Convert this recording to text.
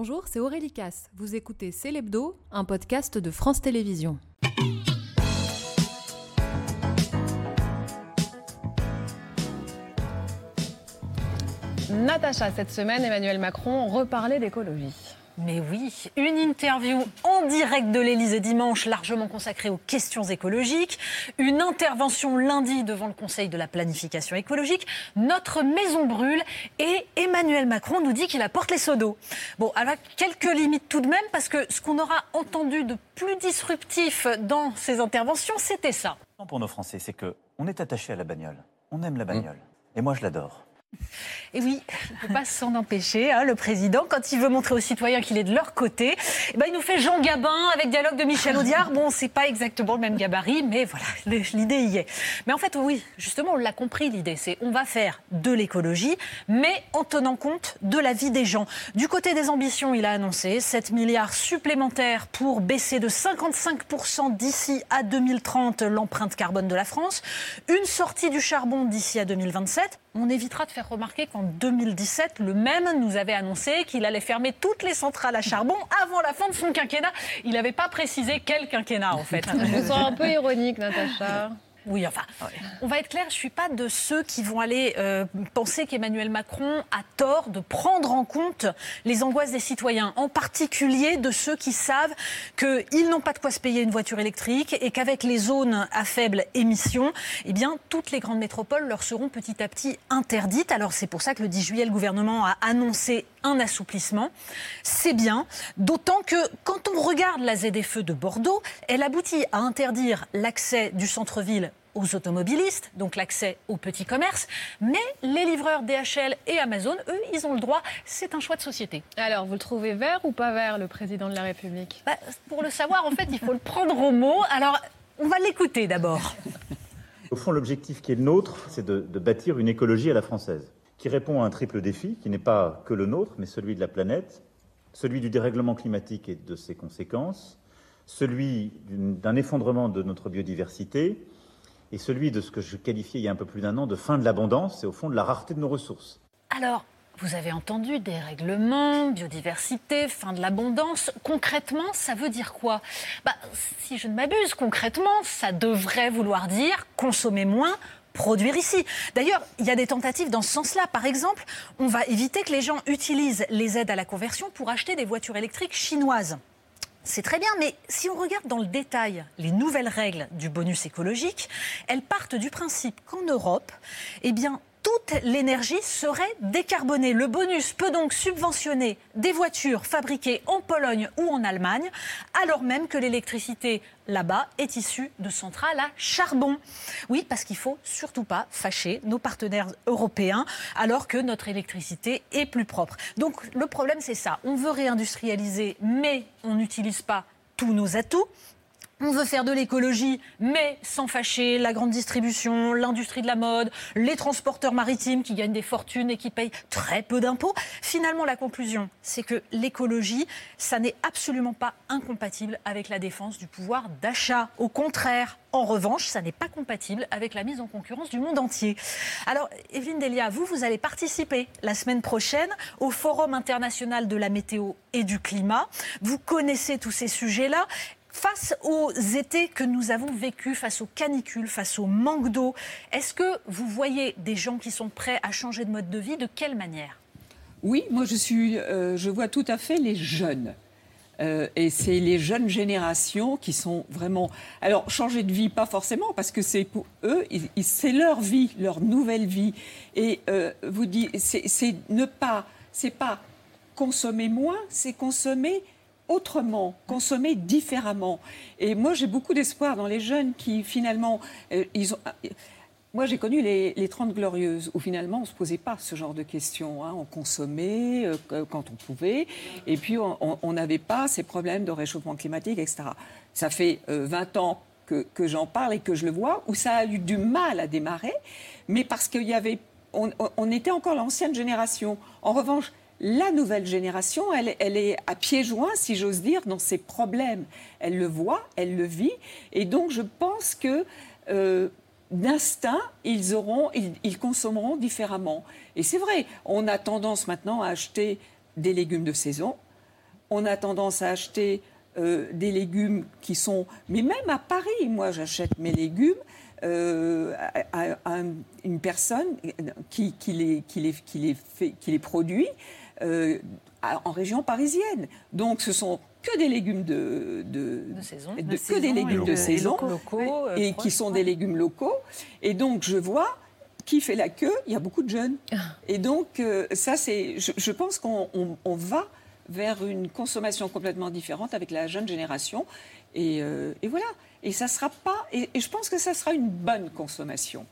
Bonjour, c'est Aurélie Casse. Vous écoutez C'est l'Hebdo, un podcast de France Télévisions. Natacha, cette semaine, Emmanuel Macron reparlait d'écologie. Mais oui, une interview en direct de l'Élysée dimanche, largement consacrée aux questions écologiques, une intervention lundi devant le Conseil de la planification écologique, notre maison brûle et Emmanuel Macron nous dit qu'il apporte les seaux d'eau. Bon, avec quelques limites tout de même, parce que ce qu'on aura entendu de plus disruptif dans ces interventions, c'était ça. Pour nos Français, c'est que on est attaché à la bagnole, on aime la bagnole, et moi je l'adore. Et oui, il ne peut pas s'en empêcher, hein, le président, quand il veut montrer aux citoyens qu'il est de leur côté, eh ben, il nous fait Jean Gabin avec dialogue de Michel Audiard. Bon, c'est pas exactement le même gabarit, mais voilà, l'idée y est. Mais en fait, oui, justement, on l'a compris, l'idée, c'est on va faire de l'écologie, mais en tenant compte de la vie des gens. Du côté des ambitions, il a annoncé 7 milliards supplémentaires pour baisser de 55% d'ici à 2030 l'empreinte carbone de la France, une sortie du charbon d'ici à 2027. On évitera de faire remarquer qu'en 2017, le même nous avait annoncé qu'il allait fermer toutes les centrales à charbon avant la fin de son quinquennat. Il n'avait pas précisé quel quinquennat, en fait. Je sens un peu ironique, Natacha. Oui, enfin, on va être clair, je ne suis pas de ceux qui vont aller euh, penser qu'Emmanuel Macron a tort de prendre en compte les angoisses des citoyens, en particulier de ceux qui savent qu'ils n'ont pas de quoi se payer une voiture électrique et qu'avec les zones à faible émission, eh bien, toutes les grandes métropoles leur seront petit à petit interdites. Alors c'est pour ça que le 10 juillet, le gouvernement a annoncé un assouplissement. C'est bien, d'autant que quand on regarde la ZFE de Bordeaux, elle aboutit à interdire l'accès du centre-ville aux automobilistes, donc l'accès aux petits commerces, mais les livreurs DHL et Amazon, eux, ils ont le droit. C'est un choix de société. Alors, vous le trouvez vert ou pas vert, le président de la République? Bah, Pour le savoir, en fait, il faut le prendre au mot. Alors, on va l'écouter d'abord. Au fond, l'objectif qui est le nôtre, c'est de, de bâtir une écologie à la française qui répond à un triple défi, qui n'est pas que le nôtre, mais celui de la planète, celui du dérèglement climatique et de ses conséquences, celui d'un effondrement de notre biodiversité, et celui de ce que je qualifiais il y a un peu plus d'un an de fin de l'abondance et au fond de la rareté de nos ressources. Alors, vous avez entendu dérèglement, biodiversité, fin de l'abondance. Concrètement, ça veut dire quoi? Bah, Si je ne m'abuse, concrètement, ça devrait vouloir dire consommer moins, produire ici. D'ailleurs, il y a des tentatives dans ce sens-là. Par exemple, on va éviter que les gens utilisent les aides à la conversion pour acheter des voitures électriques chinoises. C'est très bien, mais si on regarde dans le détail les nouvelles règles du bonus écologique, elles partent du principe qu'en Europe, eh bien, toute l'énergie serait décarbonée. Le bonus peut donc subventionner des voitures fabriquées en Pologne ou en Allemagne, alors même que l'électricité là-bas est issue de centrales à charbon. Oui, parce qu'il faut surtout pas fâcher nos partenaires européens alors que notre électricité est plus propre. Donc le problème c'est ça, on veut réindustrialiser mais on n'utilise pas tous nos atouts. On veut faire de l'écologie, mais sans fâcher la grande distribution, l'industrie de la mode, les transporteurs maritimes qui gagnent des fortunes et qui payent très peu d'impôts. Finalement, la conclusion, c'est que l'écologie, ça n'est absolument pas incompatible avec la défense du pouvoir d'achat. Au contraire, en revanche, ça n'est pas compatible avec la mise en concurrence du monde entier. Alors, Evelyne Delia, vous, vous allez participer la semaine prochaine au Forum international de la météo et du climat. Vous connaissez tous ces sujets-là. Face aux étés que nous avons vécus, face aux canicules, face au manque d'eau, est-ce que vous voyez des gens qui sont prêts à changer de mode de vie? De quelle manière? Oui, moi je, suis, euh, je vois tout à fait les jeunes. Euh, et c'est les jeunes générations qui sont vraiment. Alors, changer de vie, pas forcément, parce que c'est pour eux, c'est leur vie, leur nouvelle vie. Et euh, vous dites, c'est ne pas, c'est pas consommer moins, c'est consommer autrement, consommer différemment. Et moi, j'ai beaucoup d'espoir dans les jeunes qui, finalement, euh. Euh, moi, j'ai connu les, les 30 glorieuses, où finalement, on ne se posait pas ce genre de questions. Hein. On consommait euh, quand on pouvait, et puis on n'avait pas ces problèmes de réchauffement climatique, etc. Ça fait 20 ans que, j'en parle et que je le vois, où ça a eu du mal à démarrer, mais parce qu'il on était encore l'ancienne génération. En revanche, la nouvelle génération, elle, est à pieds joints, si j'ose dire, dans ses problèmes. Elle le voit, elle le vit. Et donc, je pense que euh, d'instinct, ils, auront, ils, consommeront différemment. Et c'est vrai, on a tendance maintenant à acheter des légumes de saison. on a tendance à acheter euh, des légumes qui sont... Mais même à Paris, moi j'achète mes légumes euh, à, une personne qui les produit euh, en région parisienne. Donc ce sont que des légumes de, de, De saison. de- que saison des et légumes de saison Et locaux, euh, et qui sont des légumes locaux. Et donc je vois qui fait la queue, il y a beaucoup de jeunes. Ah. Et donc euh, ça c'est, je, je pense qu'on on- on va vers une consommation complètement différente avec la jeune génération. Et, euh, et voilà. Et ça sera pas. Et, et je pense que ça sera une bonne consommation.